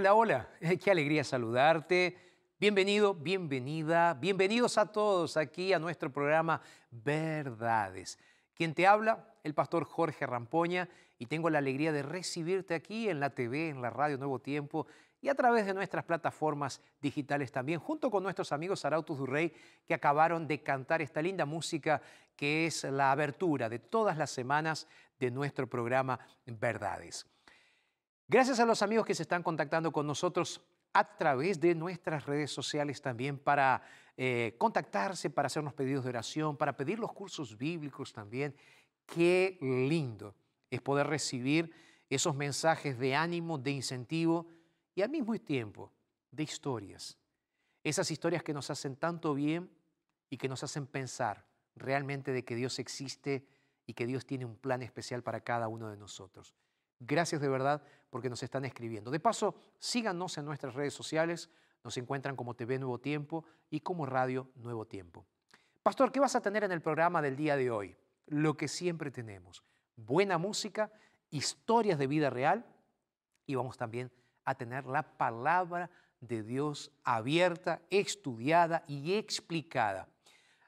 Hola, hola, qué alegría saludarte. Bienvenido, bienvenida, bienvenidos a todos aquí a nuestro programa Verdades. Quien te habla, el pastor Jorge Rampoña, y tengo la alegría de recibirte aquí en la TV, en la radio Nuevo Tiempo y a través de nuestras plataformas digitales también, junto con nuestros amigos Arautos Durrey, que acabaron de cantar esta linda música que es la abertura de todas las semanas de nuestro programa Verdades. Gracias a los amigos que se están contactando con nosotros a través de nuestras redes sociales también para eh, contactarse, para hacernos pedidos de oración, para pedir los cursos bíblicos también. Qué lindo es poder recibir esos mensajes de ánimo, de incentivo y al mismo tiempo de historias. Esas historias que nos hacen tanto bien y que nos hacen pensar realmente de que Dios existe y que Dios tiene un plan especial para cada uno de nosotros. Gracias de verdad porque nos están escribiendo. De paso, síganos en nuestras redes sociales. Nos encuentran como TV Nuevo Tiempo y como Radio Nuevo Tiempo. Pastor, ¿qué vas a tener en el programa del día de hoy? Lo que siempre tenemos. Buena música, historias de vida real y vamos también a tener la palabra de Dios abierta, estudiada y explicada.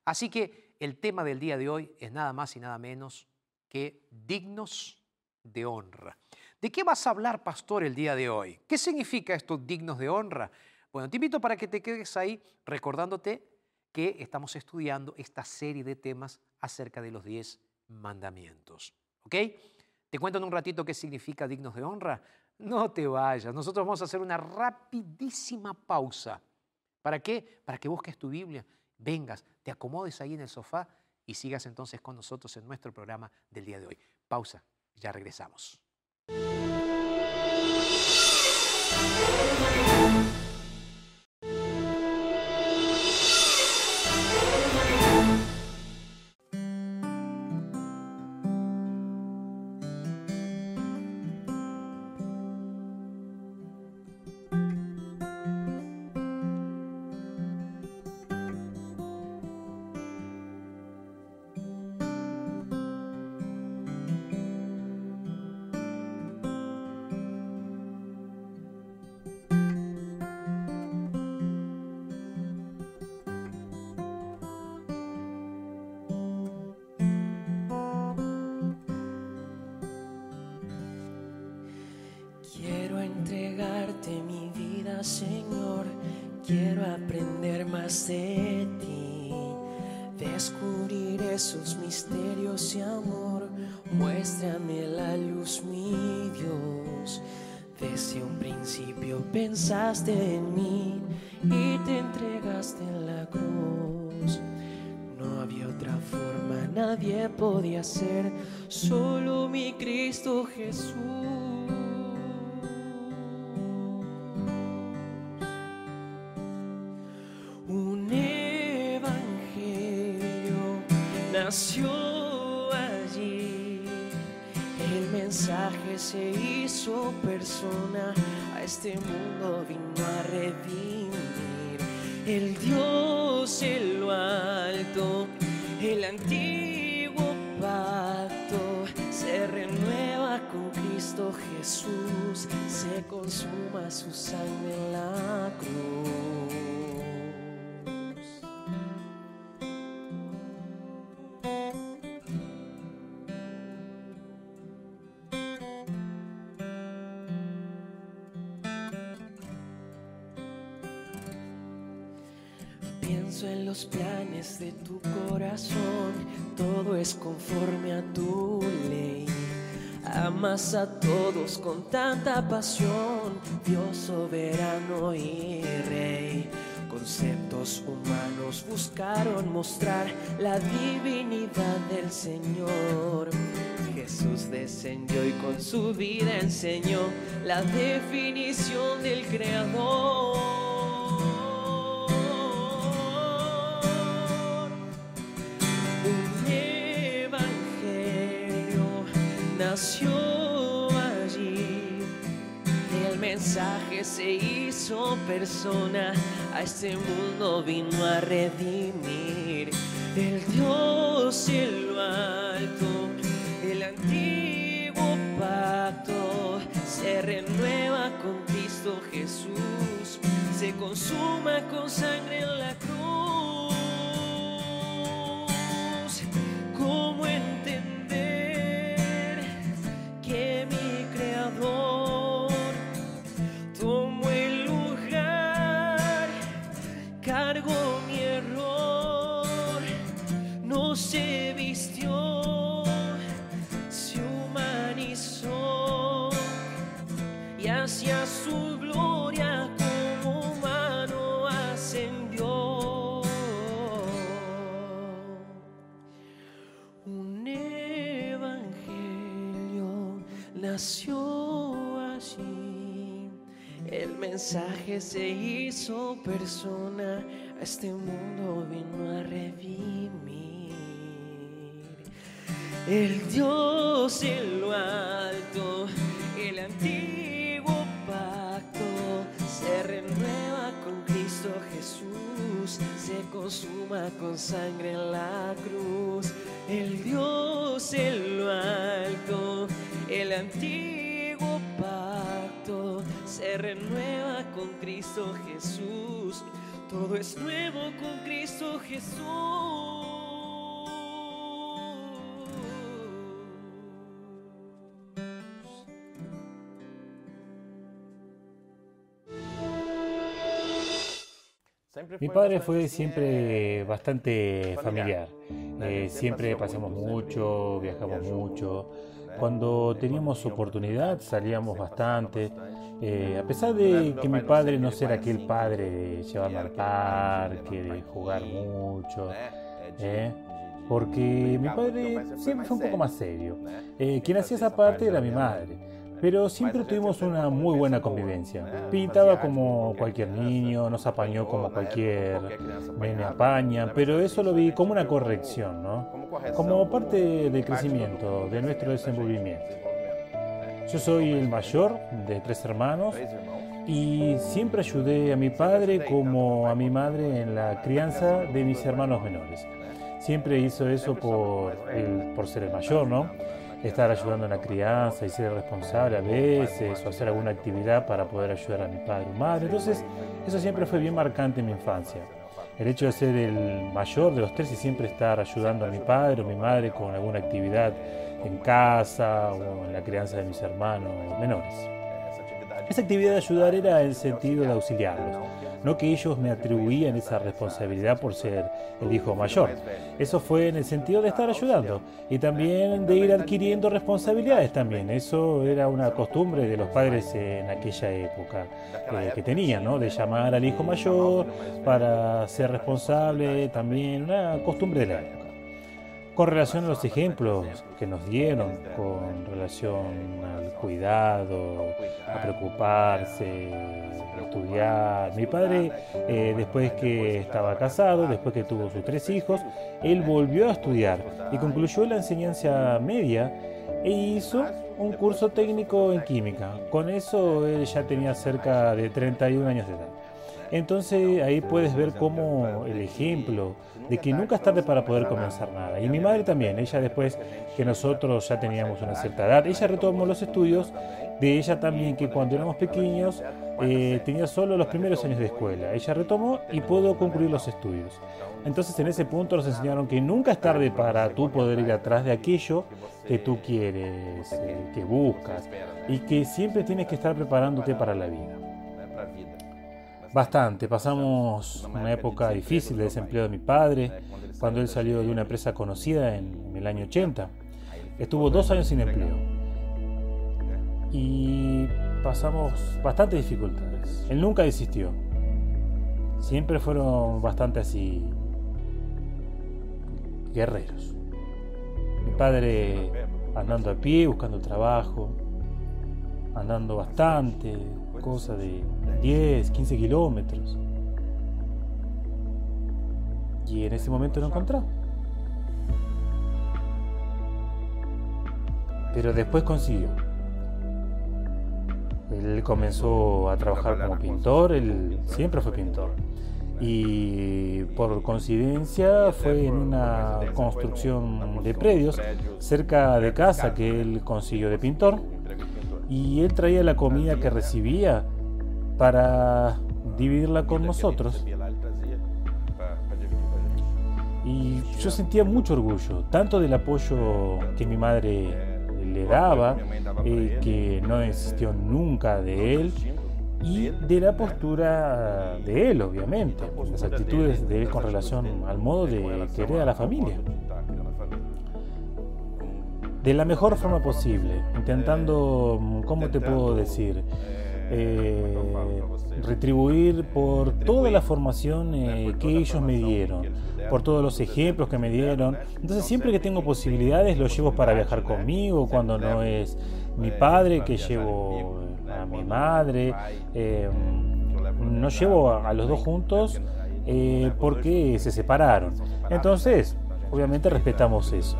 Así que el tema del día de hoy es nada más y nada menos que dignos de honra. ¿De qué vas a hablar, pastor, el día de hoy? ¿Qué significa esto dignos de honra? Bueno, te invito para que te quedes ahí recordándote que estamos estudiando esta serie de temas acerca de los diez mandamientos. ¿Ok? Te cuento en un ratito qué significa dignos de honra. No te vayas. Nosotros vamos a hacer una rapidísima pausa. ¿Para qué? Para que busques tu Biblia, vengas, te acomodes ahí en el sofá y sigas entonces con nosotros en nuestro programa del día de hoy. Pausa, ya regresamos. Vida, Señor. Quiero aprender más de ti, descubrir esos misterios y amor. Muéstrame la luz, mi Dios. Desde un principio pensaste en mí y te entregaste en la cruz. No había otra forma, nadie podía ser, solo mi Cristo Jesús. Nació allí. El mensaje se hizo persona, a este mundo vino a redimir. El Dios en lo alto, el antiguo pacto se renueva con Cristo Jesús, se consuma su sangre en la cruz. Los planes de tu corazón, todo es conforme a tu ley. Amas a todos con tanta pasión, Dios soberano y rey. Conceptos humanos buscaron mostrar la divinidad del Señor. Jesús descendió y con su vida enseñó la definición del Creador. Nació allí. El mensaje se hizo persona, a este mundo vino a redimir. El Dios en lo alto, el antiguo pacto se renueva con Cristo Jesús, se consuma con sangre en la cruz. Mensaje se hizo persona, a este mundo vino a redimir. El Dios en lo alto, el antiguo pacto se renueva con Cristo Jesús, se consuma con sangre en la cruz. El Dios en lo alto, el antiguo se renueva con Cristo Jesús. Todo es nuevo con Cristo Jesús. Mi padre fue siempre bastante familiar. Eh, siempre pasamos mucho, viajamos mucho. Cuando teníamos oportunidad salíamos bastante. Eh, a pesar de que mi padre no era aquel padre de llevarme al parque, de jugar mucho, eh, porque mi padre siempre fue un poco más serio. Eh, quien hacía esa parte era mi madre. Pero siempre tuvimos una muy buena convivencia. Pintaba como cualquier niño, nos apañó como cualquier nene apaña, pero eso lo vi como una corrección, ¿no? Como parte del crecimiento, de nuestro desenvolvimiento. Yo soy el mayor de tres hermanos y siempre ayudé a mi padre como a mi madre en la crianza de mis hermanos menores. Siempre hizo eso por, por ser el mayor, ¿no? Estar ayudando en la crianza y ser responsable a veces o hacer alguna actividad para poder ayudar a mi padre o madre. Entonces, eso siempre fue bien marcante en mi infancia. El hecho de ser el mayor de los tres y siempre estar ayudando a mi padre o mi madre con alguna actividad en casa o en la crianza de mis hermanos menores. Esa actividad de ayudar era el sentido de auxiliarlos, no que ellos me atribuían esa responsabilidad por ser el hijo mayor. Eso fue en el sentido de estar ayudando y también de ir adquiriendo responsabilidades también. Eso era una costumbre de los padres en aquella época eh, que tenían, ¿no? De llamar al hijo mayor para ser responsable, también una costumbre de la. Con relación a los ejemplos que nos dieron, con relación al cuidado, a preocuparse, a estudiar. Mi padre, eh, después que estaba casado, después que tuvo sus tres hijos, él volvió a estudiar y concluyó la enseñanza media e hizo un curso técnico en química. Con eso él ya tenía cerca de 31 años de edad. Entonces ahí puedes ver cómo el ejemplo de que nunca es tarde para poder comenzar nada. Y mi madre también, ella después que nosotros ya teníamos una cierta edad, ella retomó los estudios de ella también, que cuando éramos pequeños eh, tenía solo los primeros años de escuela. Ella retomó y pudo concluir los estudios. Entonces en ese punto nos enseñaron que nunca es tarde para tú poder ir atrás de aquello que tú quieres, eh, que buscas, y que siempre tienes que estar preparándote para la vida. Bastante. Pasamos una época difícil de desempleo de mi padre cuando él salió de una empresa conocida en el año 80. Estuvo dos años sin empleo. Y pasamos bastantes dificultades. Él nunca desistió. Siempre fueron bastante así guerreros. Mi padre andando a pie, buscando trabajo, andando bastante, cosa de 10, 15 kilómetros. Y en ese momento no encontró. Pero después consiguió. Él comenzó a trabajar como pintor, él siempre fue pintor. Y por coincidencia fue en una construcción de predios cerca de casa que él consiguió de pintor y él traía la comida que recibía para dividirla con nosotros. Y yo sentía mucho orgullo, tanto del apoyo que mi madre le daba, eh, que no existió nunca de él, y de la postura de él, obviamente, las actitudes de él con relación al modo de querer a la familia de la mejor forma posible, intentando, ¿cómo te puedo decir? Eh, retribuir por toda la formación eh, que ellos me dieron, por todos los ejemplos que me dieron. Entonces siempre que tengo posibilidades los llevo para viajar conmigo, cuando no es mi padre que llevo a mi madre, eh, no llevo a, los dos juntos porque se separaron. Entonces, obviamente respetamos eso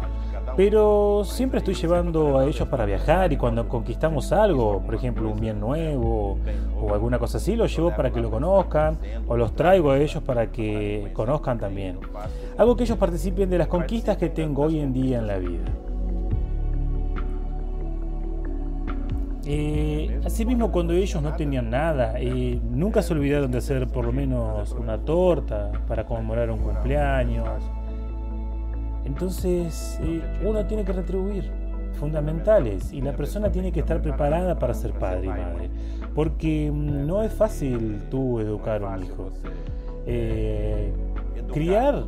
pero siempre estoy llevando a ellos para viajar y cuando conquistamos algo, por ejemplo un bien nuevo o alguna cosa así, los llevo para que lo conozcan o los traigo a ellos para que conozcan también. Hago que ellos participen de las conquistas que tengo hoy en día en la vida. Eh, asimismo, cuando ellos no tenían nada, eh, nunca se olvidaron de hacer por lo menos una torta para conmemorar un cumpleaños entonces, eh, uno tiene que retribuir fundamentales y la persona tiene que estar preparada para ser padre y madre, porque mm, no es fácil tú educar a un hijo. Eh, criar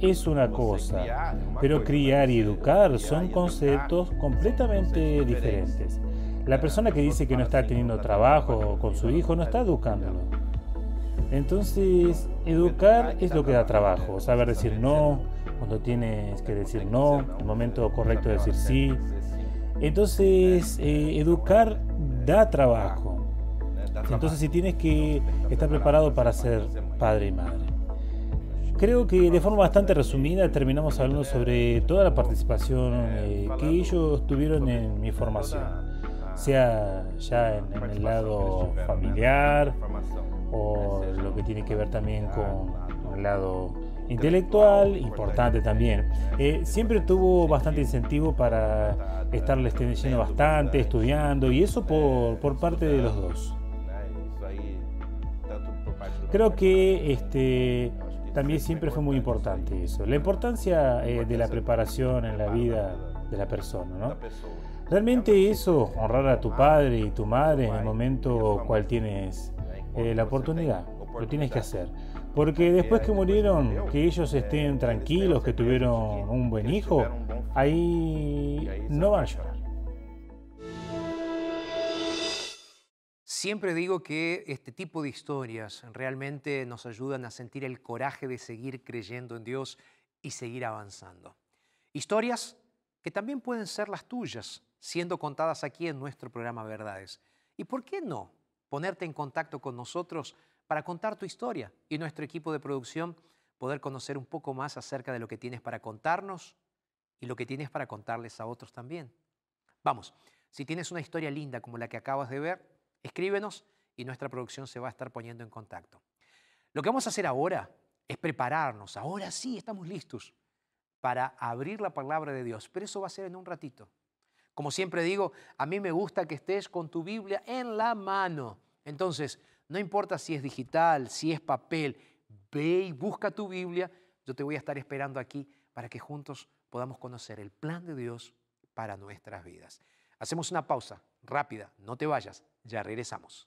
es una cosa, pero criar y educar son conceptos completamente diferentes. La persona que dice que no está teniendo trabajo con su hijo no está educándolo. Entonces, educar es lo que da trabajo, saber decir no, cuando tienes que decir no, el momento correcto de decir sí. Entonces, eh, educar da trabajo. Entonces, si tienes que estar preparado para ser padre y madre. Creo que de forma bastante resumida terminamos hablando sobre toda la participación eh, que ellos tuvieron en mi formación, sea ya en, en el lado familiar o lo que tiene que ver también con el lado intelectual, importante también. Eh, siempre tuvo bastante incentivo para estarle leyendo bastante, estudiando, y eso por, por parte de los dos. Creo que este, también siempre fue muy importante eso, la importancia eh, de la preparación en la vida de la persona, ¿no? Realmente eso, honrar a tu padre y tu madre en el momento cual tienes eh, la oportunidad, lo tienes que hacer. Porque después que murieron, que ellos estén tranquilos, que tuvieron un buen hijo, ahí no van a llorar. Siempre digo que este tipo de historias realmente nos ayudan a sentir el coraje de seguir creyendo en Dios y seguir avanzando. Historias que también pueden ser las tuyas, siendo contadas aquí en nuestro programa Verdades. ¿Y por qué no ponerte en contacto con nosotros para contar tu historia y nuestro equipo de producción poder conocer un poco más acerca de lo que tienes para contarnos y lo que tienes para contarles a otros también? Vamos, si tienes una historia linda como la que acabas de ver, escríbenos y nuestra producción se va a estar poniendo en contacto. Lo que vamos a hacer ahora es prepararnos, ahora sí estamos listos para abrir la palabra de Dios, pero eso va a ser en un ratito. Como siempre digo, a mí me gusta que estés con tu Biblia en la mano. Entonces, no importa si es digital, si es papel, ve y busca tu Biblia. Yo te voy a estar esperando aquí para que juntos podamos conocer el plan de Dios para nuestras vidas. Hacemos una pausa rápida, no te vayas, ya regresamos.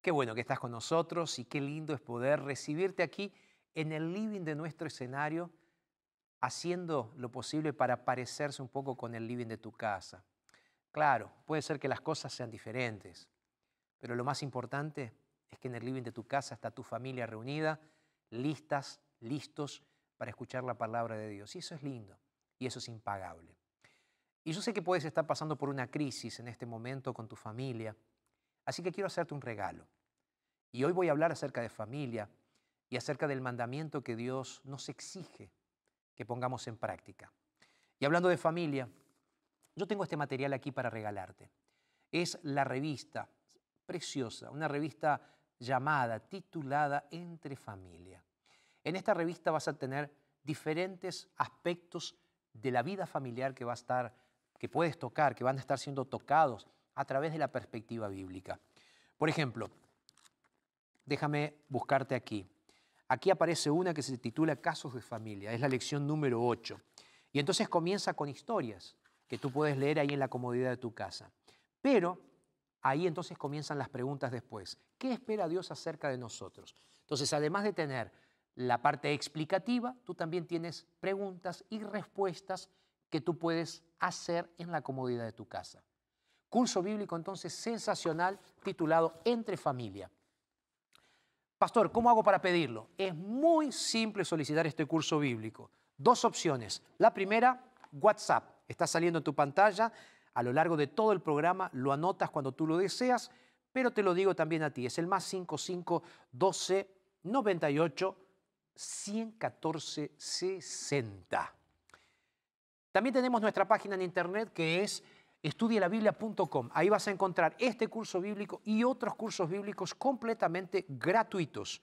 Qué bueno que estás con nosotros y qué lindo es poder recibirte aquí en el living de nuestro escenario, haciendo lo posible para parecerse un poco con el living de tu casa. Claro, puede ser que las cosas sean diferentes, pero lo más importante es que en el living de tu casa está tu familia reunida, listas, listos para escuchar la palabra de Dios. Y eso es lindo y eso es impagable. Y yo sé que puedes estar pasando por una crisis en este momento con tu familia, así que quiero hacerte un regalo. Y hoy voy a hablar acerca de familia y acerca del mandamiento que Dios nos exige que pongamos en práctica. Y hablando de familia, yo tengo este material aquí para regalarte. Es la revista preciosa, una revista llamada, titulada Entre Familia. En esta revista vas a tener diferentes aspectos de la vida familiar que va a estar, que puedes tocar, que van a estar siendo tocados a través de la perspectiva bíblica. Por ejemplo, déjame buscarte aquí. Aquí aparece una que se titula Casos de Familia, es la lección número 8. Y entonces comienza con historias que tú puedes leer ahí en la comodidad de tu casa. Pero ahí entonces comienzan las preguntas después. ¿Qué espera Dios acerca de nosotros? Entonces, además de tener la parte explicativa, tú también tienes preguntas y respuestas que tú puedes hacer en la comodidad de tu casa. Curso bíblico entonces sensacional titulado Entre familia. Pastor, ¿cómo hago para pedirlo? Es muy simple solicitar este curso bíblico. Dos opciones. La primera, WhatsApp. Está saliendo en tu pantalla. A lo largo de todo el programa lo anotas cuando tú lo deseas, pero te lo digo también a ti. Es el más 55 12 98 114 60. También tenemos nuestra página en internet que es estudielabiblia.com. Ahí vas a encontrar este curso bíblico y otros cursos bíblicos completamente gratuitos.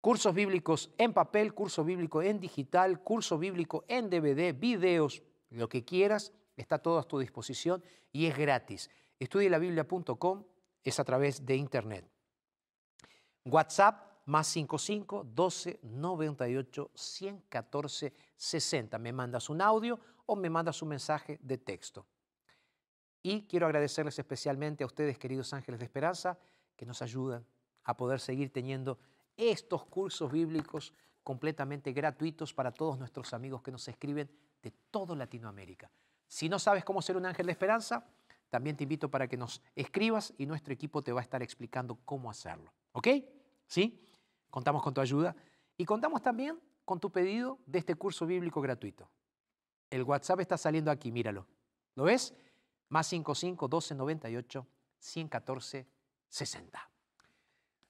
Cursos bíblicos en papel, curso bíblico en digital, curso bíblico en DVD, videos, lo que quieras, está todo a tu disposición y es gratis. Estudielabiblia.com es a través de internet. WhatsApp más 55 12 98 114 60. Me mandas un audio o me mandas un mensaje de texto. Y quiero agradecerles especialmente a ustedes, queridos ángeles de esperanza, que nos ayudan a poder seguir teniendo estos cursos bíblicos completamente gratuitos para todos nuestros amigos que nos escriben de toda Latinoamérica. Si no sabes cómo ser un ángel de esperanza, también te invito para que nos escribas y nuestro equipo te va a estar explicando cómo hacerlo. ¿Ok? ¿Sí? Contamos con tu ayuda y contamos también con tu pedido de este curso bíblico gratuito. El WhatsApp está saliendo aquí, míralo. ¿Lo ves? Más 55 12 98 114 60.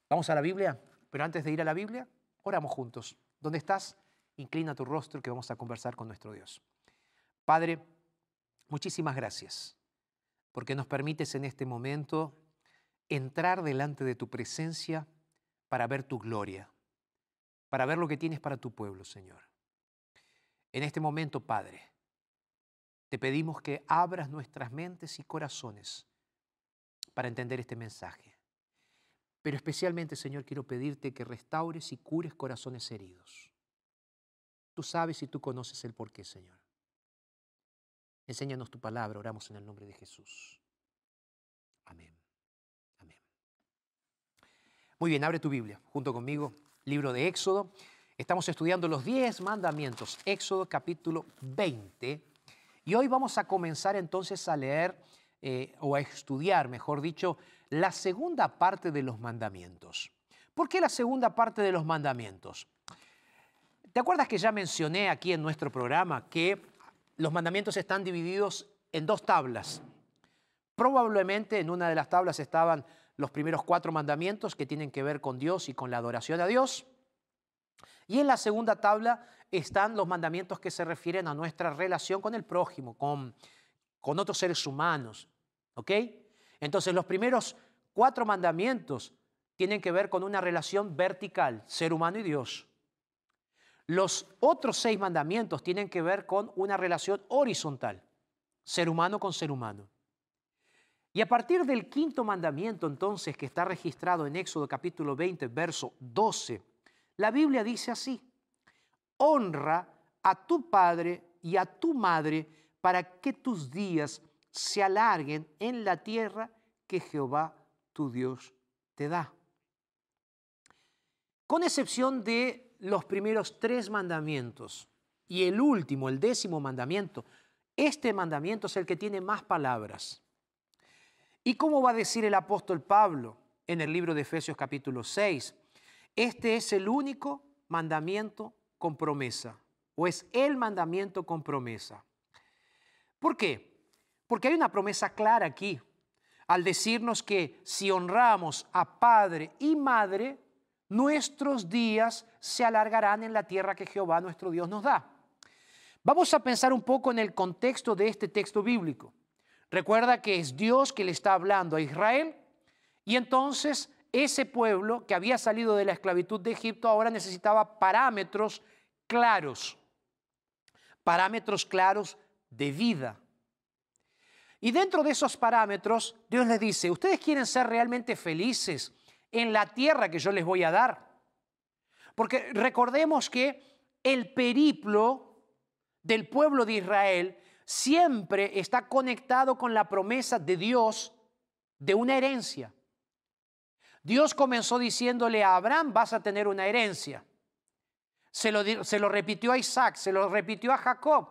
Vamos a la Biblia, pero antes de ir a la Biblia, oramos juntos. ¿Dónde estás? Inclina tu rostro que vamos a conversar con nuestro Dios. Padre, muchísimas gracias porque nos permites en este momento entrar delante de tu presencia para ver tu gloria, para ver lo que tienes para tu pueblo, Señor. En este momento, Padre, te pedimos que abras nuestras mentes y corazones para entender este mensaje. Pero especialmente, Señor, quiero pedirte que restaures y cures corazones heridos. Tú sabes y tú conoces el porqué, Señor. Enséñanos tu palabra, oramos en el nombre de Jesús. Amén. Amén. Muy bien, abre tu Biblia junto conmigo, libro de Éxodo. Estamos estudiando los 10 mandamientos, Éxodo capítulo 20. Y hoy vamos a comenzar entonces a leer eh, o a estudiar, mejor dicho, la segunda parte de los mandamientos. ¿Por qué la segunda parte de los mandamientos? ¿Te acuerdas que ya mencioné aquí en nuestro programa que los mandamientos están divididos en dos tablas. Probablemente en una de las tablas estaban los primeros cuatro mandamientos que tienen que ver con Dios y con la adoración a Dios. Y en la segunda tabla están los mandamientos que se refieren a nuestra relación con el prójimo, con, con otros seres humanos. ¿Ok? Entonces los primeros cuatro mandamientos tienen que ver con una relación vertical, ser humano y Dios. Los otros seis mandamientos tienen que ver con una relación horizontal, ser humano con ser humano. Y a partir del quinto mandamiento, entonces, que está registrado en Éxodo capítulo 20, verso 12, la Biblia dice así, honra a tu padre y a tu madre para que tus días se alarguen en la tierra que Jehová tu Dios te da. Con excepción de los primeros tres mandamientos y el último, el décimo mandamiento, este mandamiento es el que tiene más palabras. ¿Y cómo va a decir el apóstol Pablo en el libro de Efesios capítulo 6? Este es el único mandamiento con promesa, o es el mandamiento con promesa. ¿Por qué? Porque hay una promesa clara aquí, al decirnos que si honramos a padre y madre, nuestros días se alargarán en la tierra que Jehová nuestro Dios nos da. Vamos a pensar un poco en el contexto de este texto bíblico. Recuerda que es Dios que le está hablando a Israel y entonces ese pueblo que había salido de la esclavitud de Egipto ahora necesitaba parámetros claros, parámetros claros de vida. Y dentro de esos parámetros, Dios les dice, ustedes quieren ser realmente felices, en la tierra que yo les voy a dar. Porque recordemos que el periplo del pueblo de Israel siempre está conectado con la promesa de Dios de una herencia. Dios comenzó diciéndole a Abraham, vas a tener una herencia. Se lo, se lo repitió a Isaac, se lo repitió a Jacob.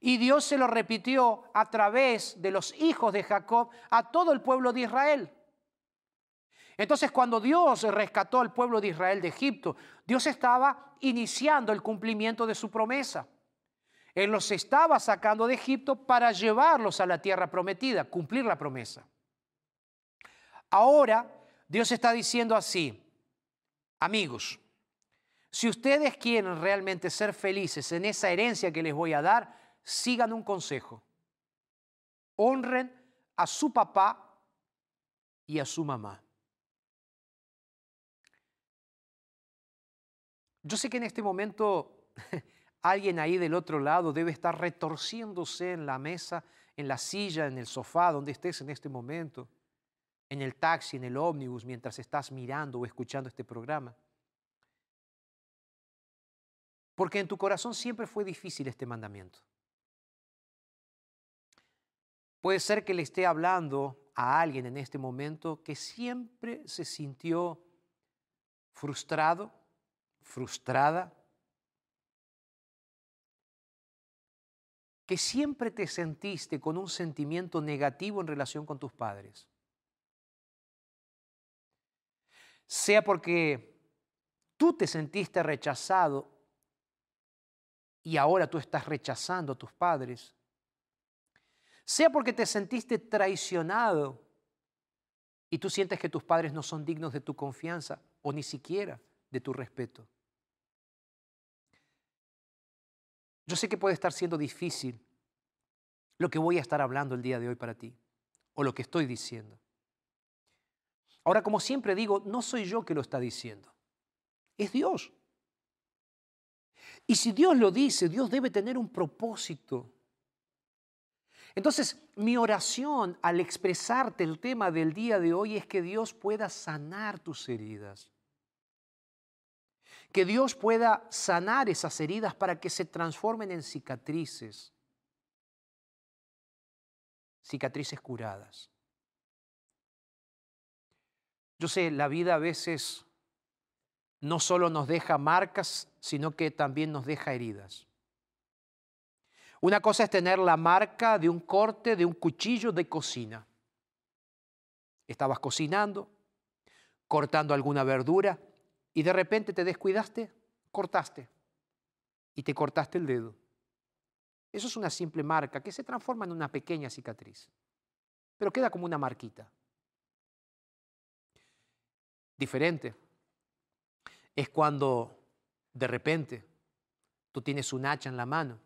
Y Dios se lo repitió a través de los hijos de Jacob a todo el pueblo de Israel. Entonces cuando Dios rescató al pueblo de Israel de Egipto, Dios estaba iniciando el cumplimiento de su promesa. Él los estaba sacando de Egipto para llevarlos a la tierra prometida, cumplir la promesa. Ahora Dios está diciendo así, amigos, si ustedes quieren realmente ser felices en esa herencia que les voy a dar, sigan un consejo. Honren a su papá y a su mamá. Yo sé que en este momento alguien ahí del otro lado debe estar retorciéndose en la mesa, en la silla, en el sofá, donde estés en este momento, en el taxi, en el ómnibus, mientras estás mirando o escuchando este programa. Porque en tu corazón siempre fue difícil este mandamiento. Puede ser que le esté hablando a alguien en este momento que siempre se sintió frustrado, frustrada, que siempre te sentiste con un sentimiento negativo en relación con tus padres. Sea porque tú te sentiste rechazado y ahora tú estás rechazando a tus padres. Sea porque te sentiste traicionado y tú sientes que tus padres no son dignos de tu confianza o ni siquiera de tu respeto. Yo sé que puede estar siendo difícil lo que voy a estar hablando el día de hoy para ti, o lo que estoy diciendo. Ahora, como siempre digo, no soy yo que lo está diciendo, es Dios. Y si Dios lo dice, Dios debe tener un propósito. Entonces, mi oración al expresarte el tema del día de hoy es que Dios pueda sanar tus heridas. Que Dios pueda sanar esas heridas para que se transformen en cicatrices. Cicatrices curadas. Yo sé, la vida a veces no solo nos deja marcas, sino que también nos deja heridas. Una cosa es tener la marca de un corte de un cuchillo de cocina. Estabas cocinando, cortando alguna verdura y de repente te descuidaste, cortaste y te cortaste el dedo. Eso es una simple marca que se transforma en una pequeña cicatriz, pero queda como una marquita. Diferente es cuando de repente tú tienes un hacha en la mano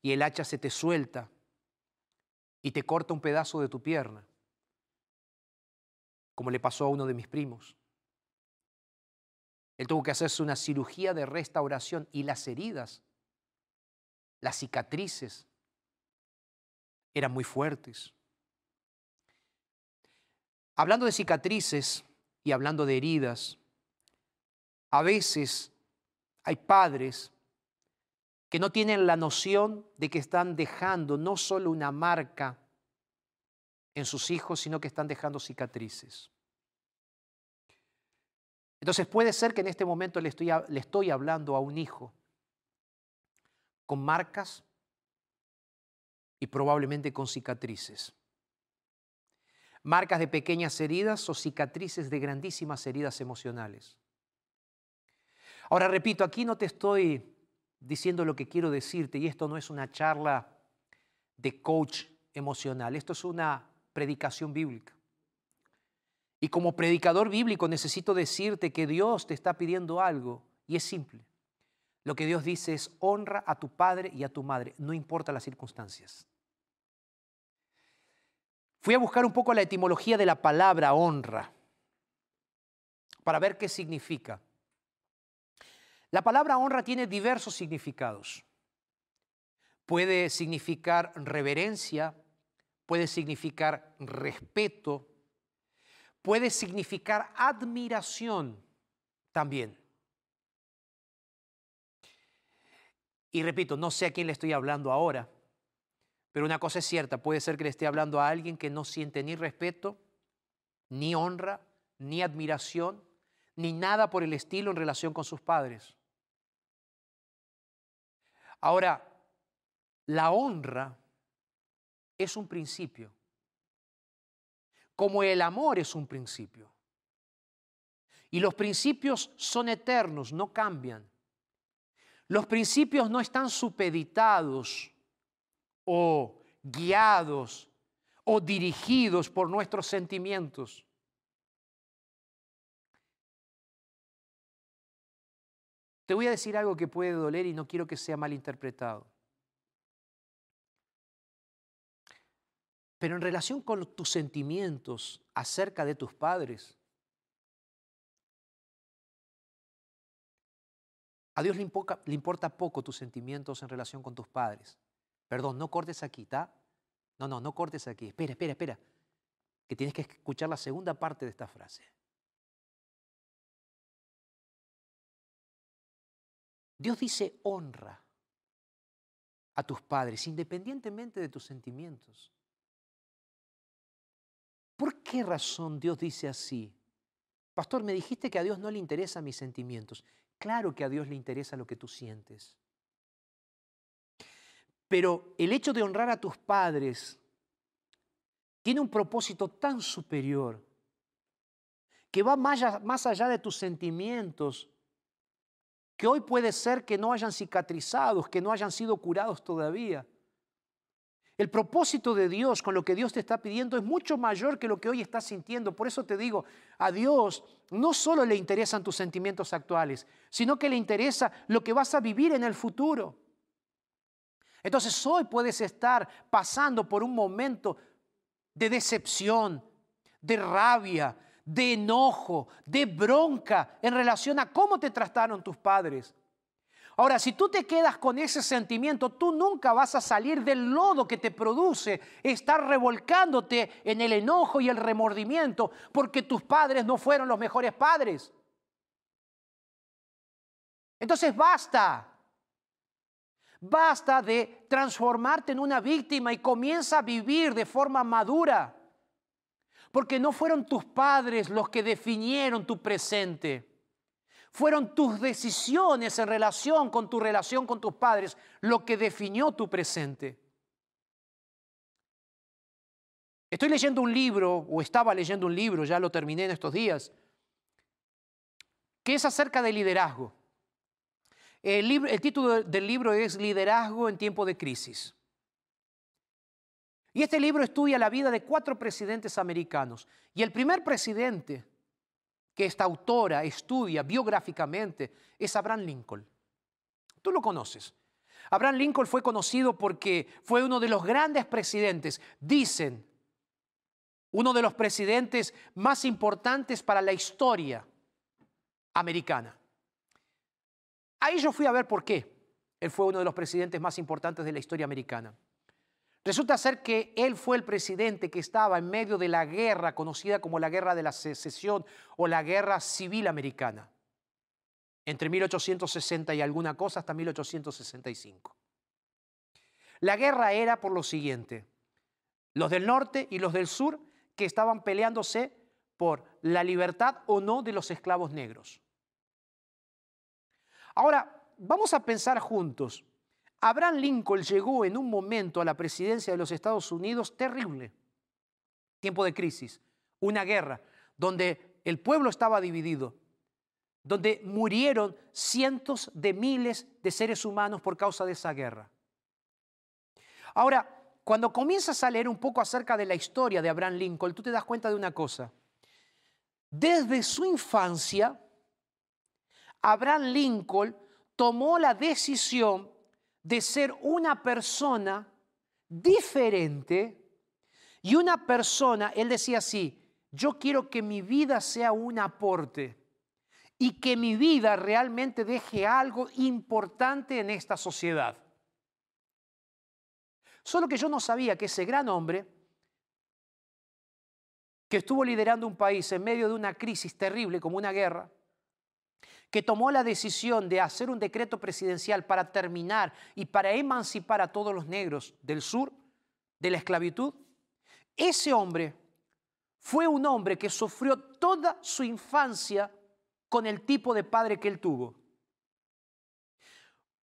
y el hacha se te suelta y te corta un pedazo de tu pierna, como le pasó a uno de mis primos. Él tuvo que hacerse una cirugía de restauración y las heridas, las cicatrices, eran muy fuertes. Hablando de cicatrices y hablando de heridas, a veces hay padres que no tienen la noción de que están dejando no solo una marca en sus hijos, sino que están dejando cicatrices. Entonces puede ser que en este momento le estoy, le estoy hablando a un hijo con marcas y probablemente con cicatrices. Marcas de pequeñas heridas o cicatrices de grandísimas heridas emocionales. Ahora repito, aquí no te estoy diciendo lo que quiero decirte y esto no es una charla de coach emocional, esto es una predicación bíblica. Y como predicador bíblico necesito decirte que Dios te está pidiendo algo y es simple. Lo que Dios dice es honra a tu padre y a tu madre, no importa las circunstancias. Fui a buscar un poco la etimología de la palabra honra para ver qué significa. La palabra honra tiene diversos significados. Puede significar reverencia, puede significar respeto, puede significar admiración también. Y repito, no sé a quién le estoy hablando ahora, pero una cosa es cierta, puede ser que le esté hablando a alguien que no siente ni respeto, ni honra, ni admiración, ni nada por el estilo en relación con sus padres. Ahora, la honra es un principio, como el amor es un principio. Y los principios son eternos, no cambian. Los principios no están supeditados o guiados o dirigidos por nuestros sentimientos. Te voy a decir algo que puede doler y no quiero que sea malinterpretado. Pero en relación con tus sentimientos acerca de tus padres, a Dios le importa, poco tus sentimientos en relación con tus padres. Perdón, no cortes aquí, ¿está? No, no, no cortes aquí. Espera, espera, espera. Que tienes que escuchar la segunda parte de esta frase. Dios dice honra a tus padres independientemente de tus sentimientos. ¿Por qué razón Dios dice así? Pastor, me dijiste que a Dios no le interesan mis sentimientos. Claro que a Dios le interesa lo que tú sientes. Pero el hecho de honrar a tus padres tiene un propósito tan superior que va más allá de tus sentimientos que hoy puede ser que no hayan cicatrizados, que no hayan sido curados todavía. El propósito de Dios con lo que Dios te está pidiendo es mucho mayor que lo que hoy estás sintiendo. Por eso te digo, a Dios no solo le interesan tus sentimientos actuales, sino que le interesa lo que vas a vivir en el futuro. Entonces hoy puedes estar pasando por un momento de decepción, de rabia, de enojo, de bronca en relación a cómo te trataron tus padres. Ahora, si tú te quedas con ese sentimiento, tú nunca vas a salir del lodo que te produce estar revolcándote en el enojo y el remordimiento porque tus padres no fueron los mejores padres. Entonces basta. Basta de transformarte en una víctima y comienza a vivir de forma madura. Porque no fueron tus padres los que definieron tu presente. Fueron tus decisiones en relación con tu relación con tus padres lo que definió tu presente. Estoy leyendo un libro, o estaba leyendo un libro, ya lo terminé en estos días, que es acerca de liderazgo. El, título del libro es Liderazgo en tiempo de crisis. Y este libro estudia la vida de cuatro presidentes americanos. Y el primer presidente que esta autora estudia biográficamente es Abraham Lincoln. Tú lo conoces. Abraham Lincoln fue conocido porque fue uno de los grandes presidentes, dicen, uno de los presidentes más importantes para la historia americana. Ahí yo fui a ver por qué él fue uno de los presidentes más importantes de la historia americana. Resulta ser que él fue el presidente que estaba en medio de la guerra conocida como la Guerra de la Secesión o la Guerra Civil Americana, entre 1860 y alguna cosa hasta 1865. La guerra era por lo siguiente, los del norte y los del sur que estaban peleándose por la libertad o no de los esclavos negros. Ahora, vamos a pensar juntos. Abraham Lincoln llegó en un momento a la presidencia de los Estados Unidos terrible. Tiempo de crisis, una guerra, donde el pueblo estaba dividido, donde murieron cientos de miles de seres humanos por causa de esa guerra. Ahora, cuando comienzas a leer un poco acerca de la historia de Abraham Lincoln, tú te das cuenta de una cosa. Desde su infancia, Abraham Lincoln tomó la decisión de ser una persona diferente y una persona, él decía así, yo quiero que mi vida sea un aporte y que mi vida realmente deje algo importante en esta sociedad. Solo que yo no sabía que ese gran hombre, que estuvo liderando un país en medio de una crisis terrible como una guerra, que tomó la decisión de hacer un decreto presidencial para terminar y para emancipar a todos los negros del sur de la esclavitud, ese hombre fue un hombre que sufrió toda su infancia con el tipo de padre que él tuvo.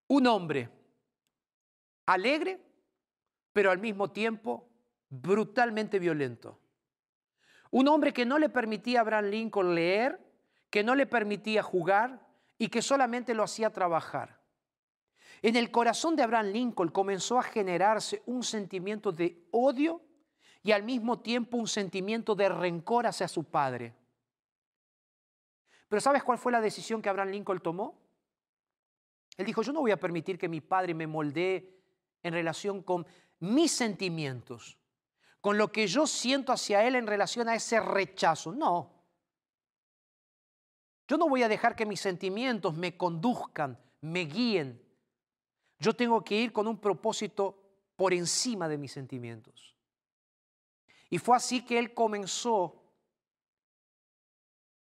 Un hombre alegre, pero al mismo tiempo brutalmente violento. Un hombre que no le permitía a Abraham Lincoln leer, que no le permitía jugar y que solamente lo hacía trabajar. En el corazón de Abraham Lincoln comenzó a generarse un sentimiento de odio y al mismo tiempo un sentimiento de rencor hacia su padre. Pero ¿sabes cuál fue la decisión que Abraham Lincoln tomó? Él dijo, yo no voy a permitir que mi padre me moldee en relación con mis sentimientos, con lo que yo siento hacia él en relación a ese rechazo. No, yo no voy a dejar que mis sentimientos me conduzcan, me guíen. Yo tengo que ir con un propósito por encima de mis sentimientos. Y fue así que él comenzó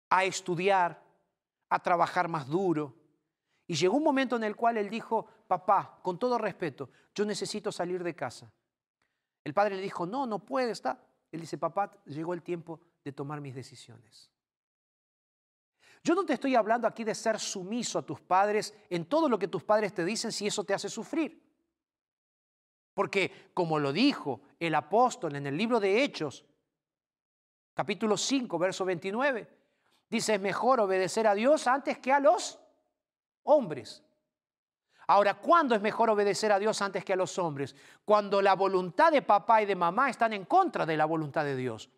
a estudiar, a trabajar más duro. Y llegó un momento en el cual él dijo, papá, con todo respeto, yo necesito salir de casa. El padre le dijo, no, no puede, está. Él dice, papá, llegó el tiempo de tomar mis decisiones. Yo no te estoy hablando aquí de ser sumiso a tus padres en todo lo que tus padres te dicen si eso te hace sufrir. Porque como lo dijo el apóstol en el libro de Hechos, capítulo 5, verso 29, dice, es mejor obedecer a Dios antes que a los hombres. Ahora, ¿cuándo es mejor obedecer a Dios antes que a los hombres? Cuando la voluntad de papá y de mamá están en contra de la voluntad de Dios.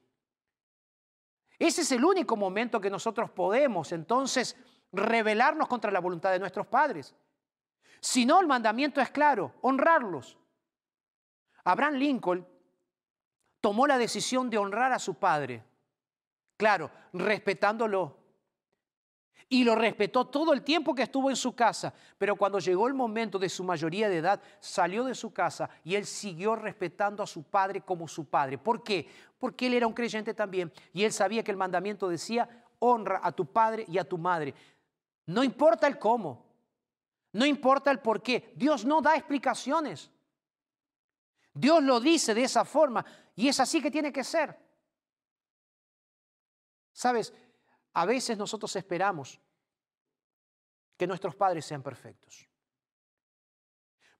Ese es el único momento que nosotros podemos entonces rebelarnos contra la voluntad de nuestros padres. Si no, el mandamiento es claro, honrarlos. Abraham Lincoln tomó la decisión de honrar a su padre, claro, respetándolo. Y lo respetó todo el tiempo que estuvo en su casa. Pero cuando llegó el momento de su mayoría de edad, salió de su casa y él siguió respetando a su padre como su padre. ¿Por qué? Porque él era un creyente también y él sabía que el mandamiento decía, honra a tu padre y a tu madre. No importa el cómo, no importa el por qué, Dios no da explicaciones. Dios lo dice de esa forma y es así que tiene que ser. Sabes, a veces nosotros esperamos que nuestros padres sean perfectos.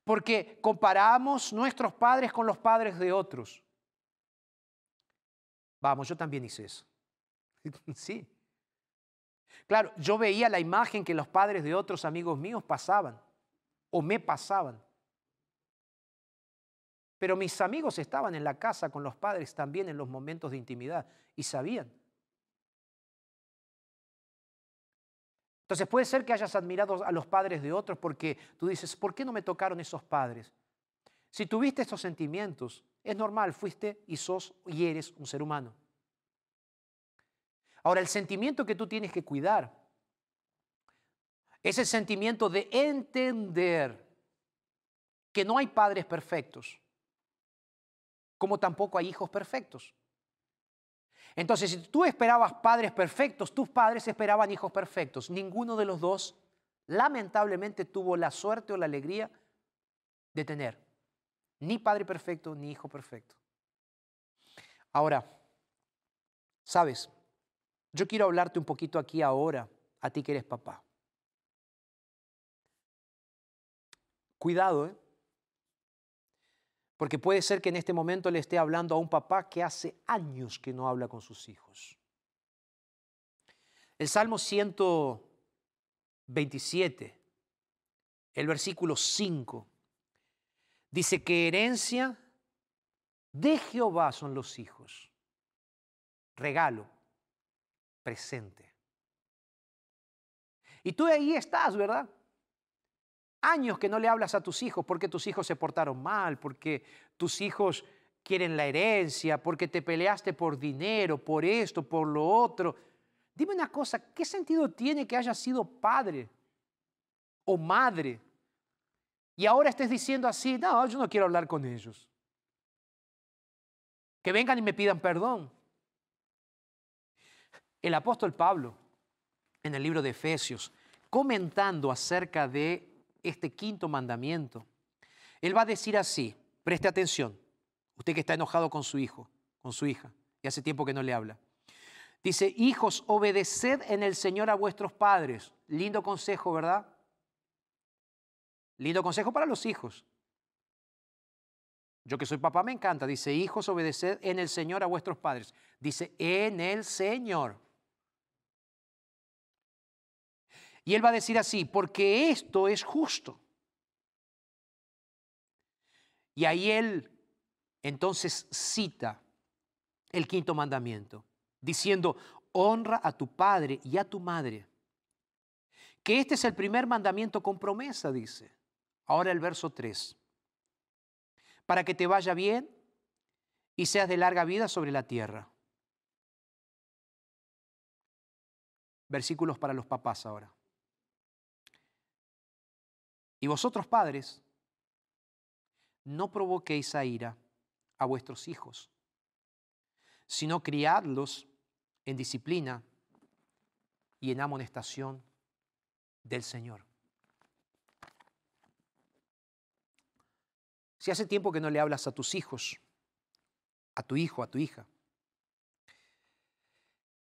Porque comparamos nuestros padres con los padres de otros. Vamos, yo también hice eso. sí. Claro, yo veía la imagen que los padres de otros amigos míos pasaban o me pasaban. Pero mis amigos estaban en la casa con los padres también en los momentos de intimidad y sabían. Entonces puede ser que hayas admirado a los padres de otros porque tú dices, ¿por qué no me tocaron esos padres? Si tuviste estos sentimientos, es normal, fuiste y sos y eres un ser humano. Ahora, el sentimiento que tú tienes que cuidar es el sentimiento de entender que no hay padres perfectos, como tampoco hay hijos perfectos. Entonces, si tú esperabas padres perfectos, tus padres esperaban hijos perfectos. Ninguno de los dos, lamentablemente, tuvo la suerte o la alegría de tener ni padre perfecto ni hijo perfecto. Ahora, sabes, yo quiero hablarte un poquito aquí ahora, a ti que eres papá. Cuidado, ¿eh? Porque puede ser que en este momento le esté hablando a un papá que hace años que no habla con sus hijos. El Salmo 127, el versículo 5, dice que herencia de Jehová son los hijos. Regalo, presente. Y tú ahí estás, ¿verdad? Años que no le hablas a tus hijos porque tus hijos se portaron mal, porque tus hijos quieren la herencia, porque te peleaste por dinero, por esto, por lo otro. Dime una cosa, ¿qué sentido tiene que hayas sido padre o madre y ahora estés diciendo así, no, yo no quiero hablar con ellos? Que vengan y me pidan perdón. El apóstol Pablo, en el libro de Efesios, comentando acerca de este quinto mandamiento, Él va a decir así, preste atención, usted que está enojado con su hijo, con su hija, y hace tiempo que no le habla. Dice, hijos, obedeced en el Señor a vuestros padres. Lindo consejo, ¿verdad? Lindo consejo para los hijos. Yo que soy papá me encanta. Dice, hijos, obedeced en el Señor a vuestros padres. Dice, en el Señor. Y él va a decir así, porque esto es justo. Y ahí él entonces cita el quinto mandamiento, diciendo, honra a tu padre y a tu madre. Que este es el primer mandamiento con promesa, dice. Ahora el verso 3. Para que te vaya bien y seas de larga vida sobre la tierra. Versículos para los papás ahora. Y vosotros padres, no provoquéis a ira a vuestros hijos, sino criadlos en disciplina y en amonestación del Señor. Si hace tiempo que no le hablas a tus hijos, a tu hijo, a tu hija,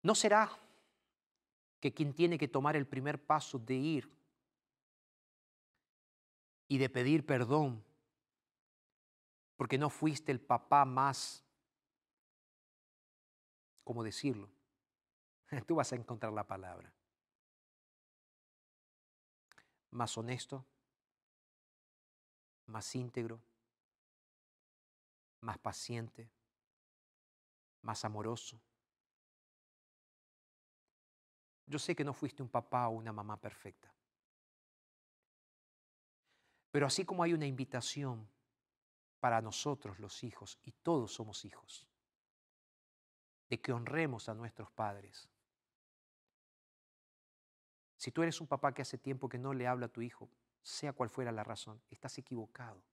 ¿no será que quien tiene que tomar el primer paso de ir y de pedir perdón, porque no fuiste el papá más, ¿cómo decirlo? Tú vas a encontrar la palabra. Más honesto, más íntegro, más paciente, más amoroso. Yo sé que no fuiste un papá o una mamá perfecta. Pero así como hay una invitación para nosotros los hijos, y todos somos hijos, de que honremos a nuestros padres. Si tú eres un papá que hace tiempo que no le habla a tu hijo, sea cual fuera la razón, estás equivocado.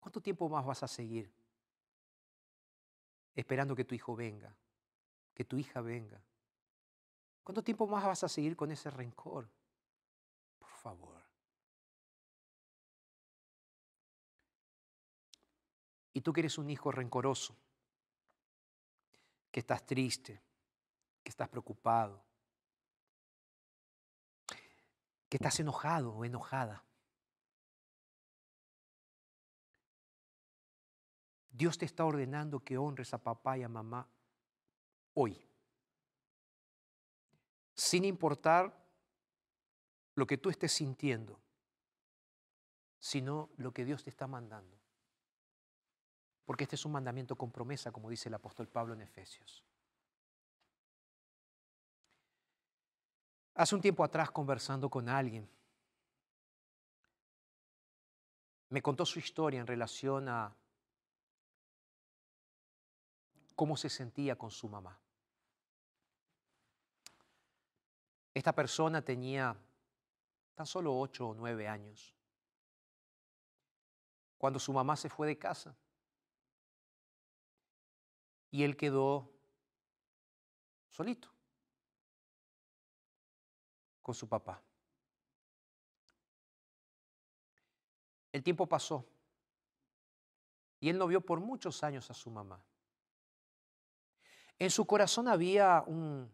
¿Cuánto tiempo más vas a seguir esperando que tu hijo venga, que tu hija venga? ¿Cuánto tiempo más vas a seguir con ese rencor? Favor. Y tú que eres un hijo rencoroso, que estás triste, que estás preocupado, que estás enojado o enojada. Dios te está ordenando que honres a papá y a mamá hoy, sin importar lo que tú estés sintiendo, sino lo que Dios te está mandando. Porque este es un mandamiento con promesa, como dice el apóstol Pablo en Efesios. Hace un tiempo atrás conversando con alguien, me contó su historia en relación a cómo se sentía con su mamá. Esta persona tenía tan solo ocho o nueve años cuando su mamá se fue de casa y él quedó solito con su papá. El tiempo pasó y él no vio por muchos años a su mamá. En su corazón había un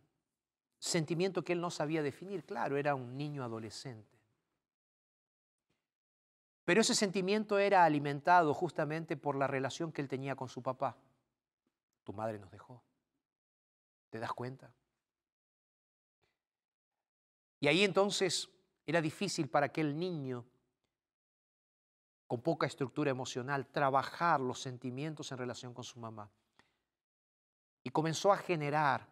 sentimiento que él no sabía definir. Claro, era un niño adolescente. Pero ese sentimiento era alimentado justamente por la relación que él tenía con su papá. Tu madre nos dejó. ¿Te das cuenta? Y ahí entonces era difícil para aquel niño con poca estructura emocional trabajar los sentimientos en relación con su mamá. Y comenzó a generar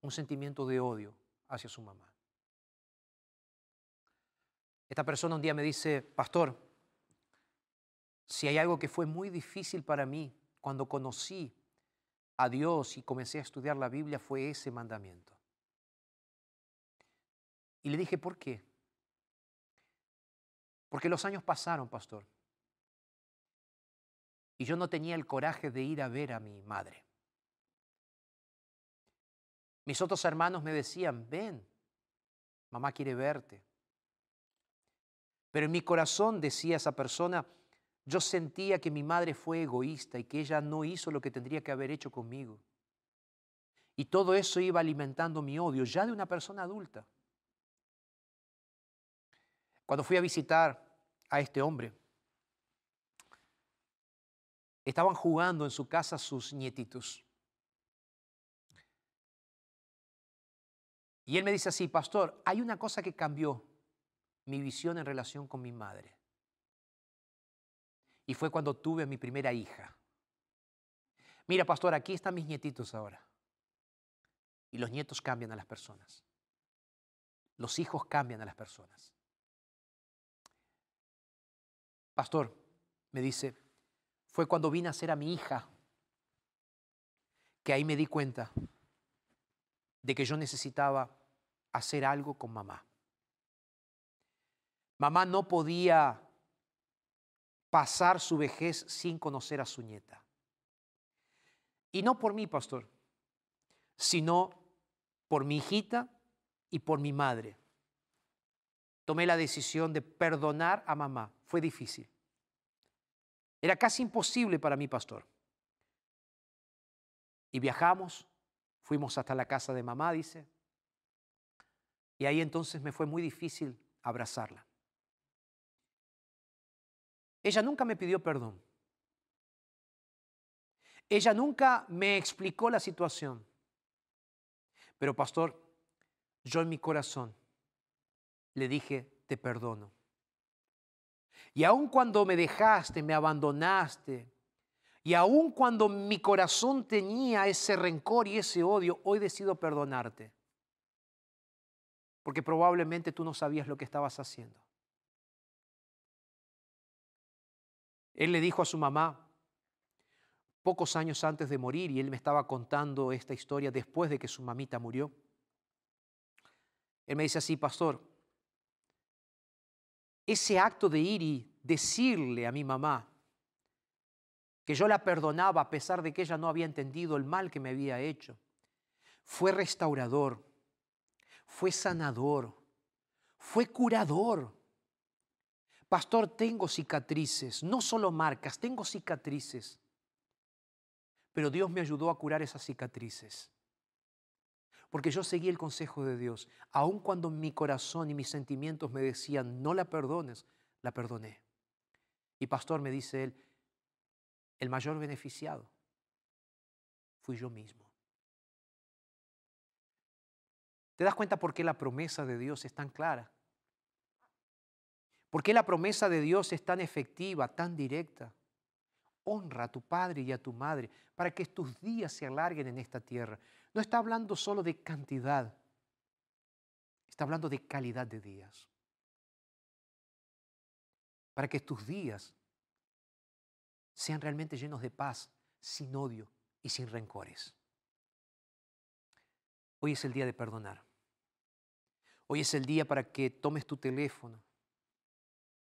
un sentimiento de odio hacia su mamá. Esta persona un día me dice, pastor, si hay algo que fue muy difícil para mí cuando conocí a Dios y comencé a estudiar la Biblia fue ese mandamiento. Y le dije, ¿por qué? Porque los años pasaron, pastor. Y yo no tenía el coraje de ir a ver a mi madre. Mis otros hermanos me decían, ven, mamá quiere verte. Pero en mi corazón, decía esa persona, yo sentía que mi madre fue egoísta y que ella no hizo lo que tendría que haber hecho conmigo. Y todo eso iba alimentando mi odio, ya de una persona adulta. Cuando fui a visitar a este hombre, estaban jugando en su casa sus nietitos. Y él me dice así, pastor, hay una cosa que cambió mi visión en relación con mi madre. Y fue cuando tuve a mi primera hija. Mira, pastor, aquí están mis nietitos ahora. Y los nietos cambian a las personas. Los hijos cambian a las personas. Pastor, me dice, fue cuando vine a ser a mi hija que ahí me di cuenta de que yo necesitaba hacer algo con mamá. Mamá no podía pasar su vejez sin conocer a su nieta. Y no por mí, pastor, sino por mi hijita y por mi madre tomé la decisión de perdonar a mamá. Fue difícil. Era casi imposible para mí, pastor. Y viajamos, fuimos hasta la casa de mamá, dice. Y ahí entonces me fue muy difícil abrazarla. Ella nunca me pidió perdón. Ella nunca me explicó la situación. Pero pastor, yo en mi corazón le dije, te perdono. Y aun cuando me dejaste, me abandonaste, y aun cuando mi corazón tenía ese rencor y ese odio, hoy decido perdonarte. Porque probablemente tú no sabías lo que estabas haciendo. Él le dijo a su mamá, pocos años antes de morir y él me estaba contando esta historia después de que su mamita murió. Él me dice así, pastor, ese acto de ir y decirle a mi mamá que yo la perdonaba a pesar de que ella no había entendido el mal que me había hecho, fue restaurador, fue sanador, fue curador. Pastor, tengo cicatrices, no solo marcas, tengo cicatrices. Pero Dios me ayudó a curar esas cicatrices. Porque yo seguí el consejo de Dios. Aun cuando mi corazón y mis sentimientos me decían, no la perdones, la perdoné. Y pastor, me dice él, el mayor beneficiado fui yo mismo. ¿Te das cuenta por qué la promesa de Dios es tan clara? ¿Por qué la promesa de Dios es tan efectiva, tan directa? Honra a tu padre y a tu madre para que tus días se alarguen en esta tierra. No está hablando solo de cantidad, está hablando de calidad de días. Para que tus días sean realmente llenos de paz, sin odio y sin rencores. Hoy es el día de perdonar. Hoy es el día para que tomes tu teléfono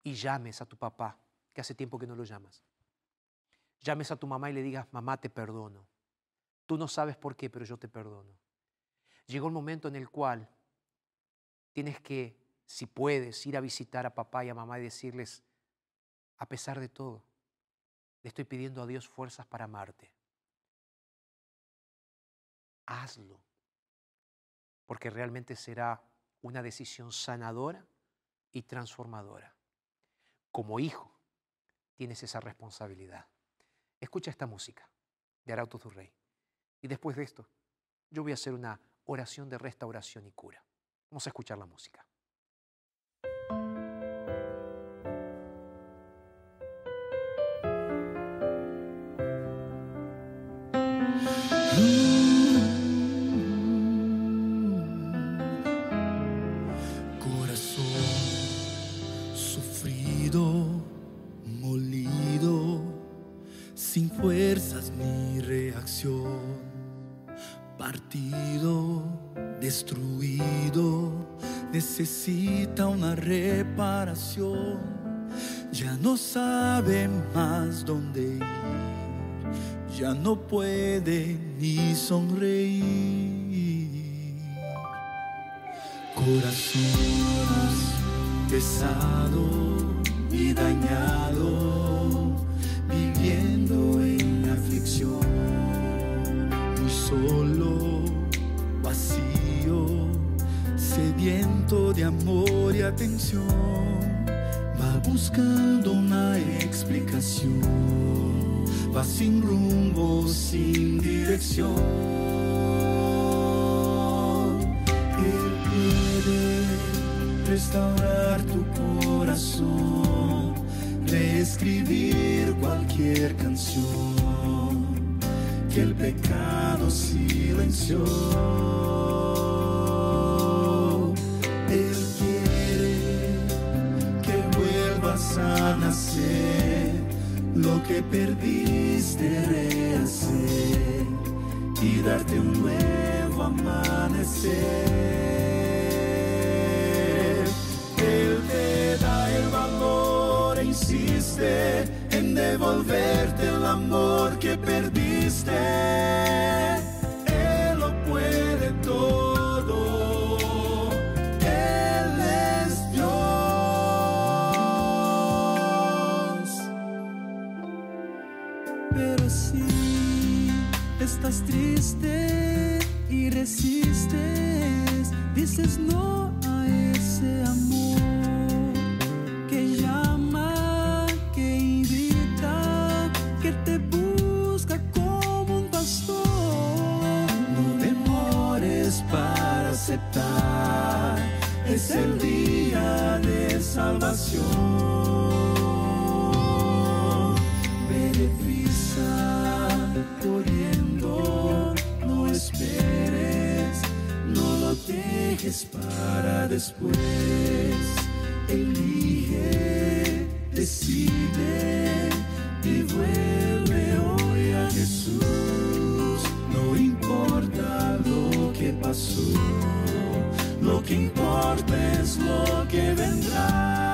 y llames a tu papá, que hace tiempo que no lo llamas. Llames a tu mamá y le digas, mamá, te perdono. Tú no sabes por qué, pero yo te perdono. Llegó el momento en el cual tienes que, si puedes, ir a visitar a papá y a mamá y decirles, a pesar de todo, le estoy pidiendo a Dios fuerzas para amarte. Hazlo, porque realmente será una decisión sanadora y transformadora. Como hijo, tienes esa responsabilidad. Escucha esta música de Arauto tu Rey. Y después de esto, yo voy a hacer una oración de restauración y cura. Vamos a escuchar la música. Necesita una reparación, ya no sabe más dónde ir, ya no puede ni sonreír. Corazón pesado y dañado, atención, va buscando una explicación, va sin rumbo, sin dirección. Él puede restaurar tu corazón, reescribir cualquier canción que el pecado silenció. Que perdiste rehacer y darte un nuevo amanecer. Estás triste y resistes, dices no a ese amor que llama, que invita, que te busca como un pastor. No demores para aceptar, es el día de salvación. Dejes para después. Elige, decide, y vuelve hoy a Jesús. No importa lo que pasó, lo que importa es lo que vendrá.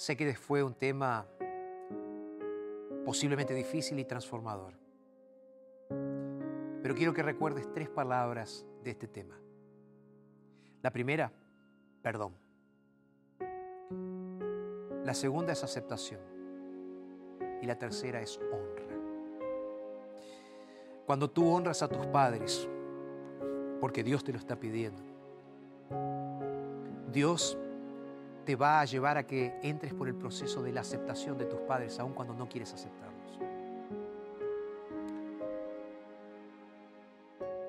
Sé que fue un tema posiblemente difícil y transformador. Pero quiero que recuerdes tres palabras de este tema. La primera, perdón. La segunda es aceptación. Y la tercera es honra. Cuando tú honras a tus padres, porque Dios te lo está pidiendo, Dios te va a llevar a que entres por el proceso de la aceptación de tus padres, aun cuando no quieres aceptarlos.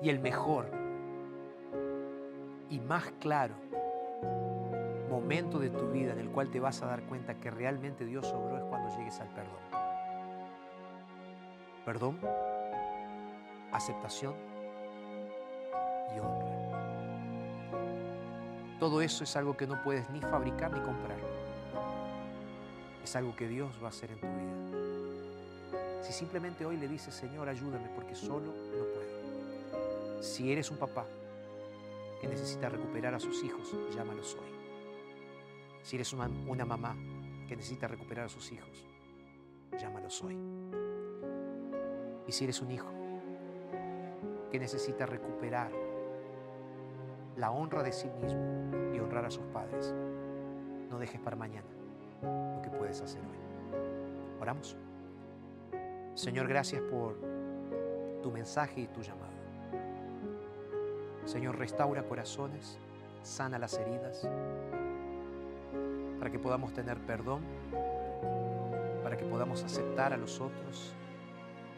Y el mejor y más claro momento de tu vida en el cual te vas a dar cuenta que realmente Dios obró es cuando llegues al perdón. Perdón, aceptación y honra. Todo eso es algo que no puedes ni fabricar ni comprar. Es algo que Dios va a hacer en tu vida. Si simplemente hoy le dices, Señor, ayúdame porque solo no puedo. Si eres un papá que necesita recuperar a sus hijos, llámalos hoy. Si eres una, mamá que necesita recuperar a sus hijos, llámalos hoy. Y si eres un hijo que necesita recuperar la honra de sí mismo y honrar a sus padres, no dejes para mañana lo que puedes hacer hoy. Oramos. Señor, gracias por tu mensaje y tu llamada. Señor, restaura corazones, sana las heridas, para que podamos tener perdón, para que podamos aceptar a los otros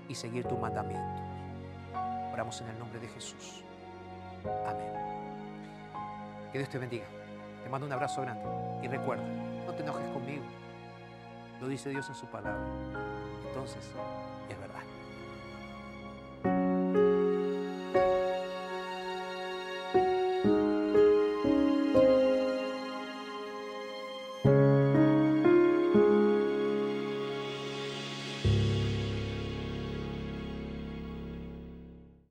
y seguir tu mandamiento. Oramos en el nombre de Jesús. Amén. Que Dios te bendiga. Te mando un abrazo grande. Y recuerda, no te enojes conmigo. Lo dice Dios en su palabra. Entonces.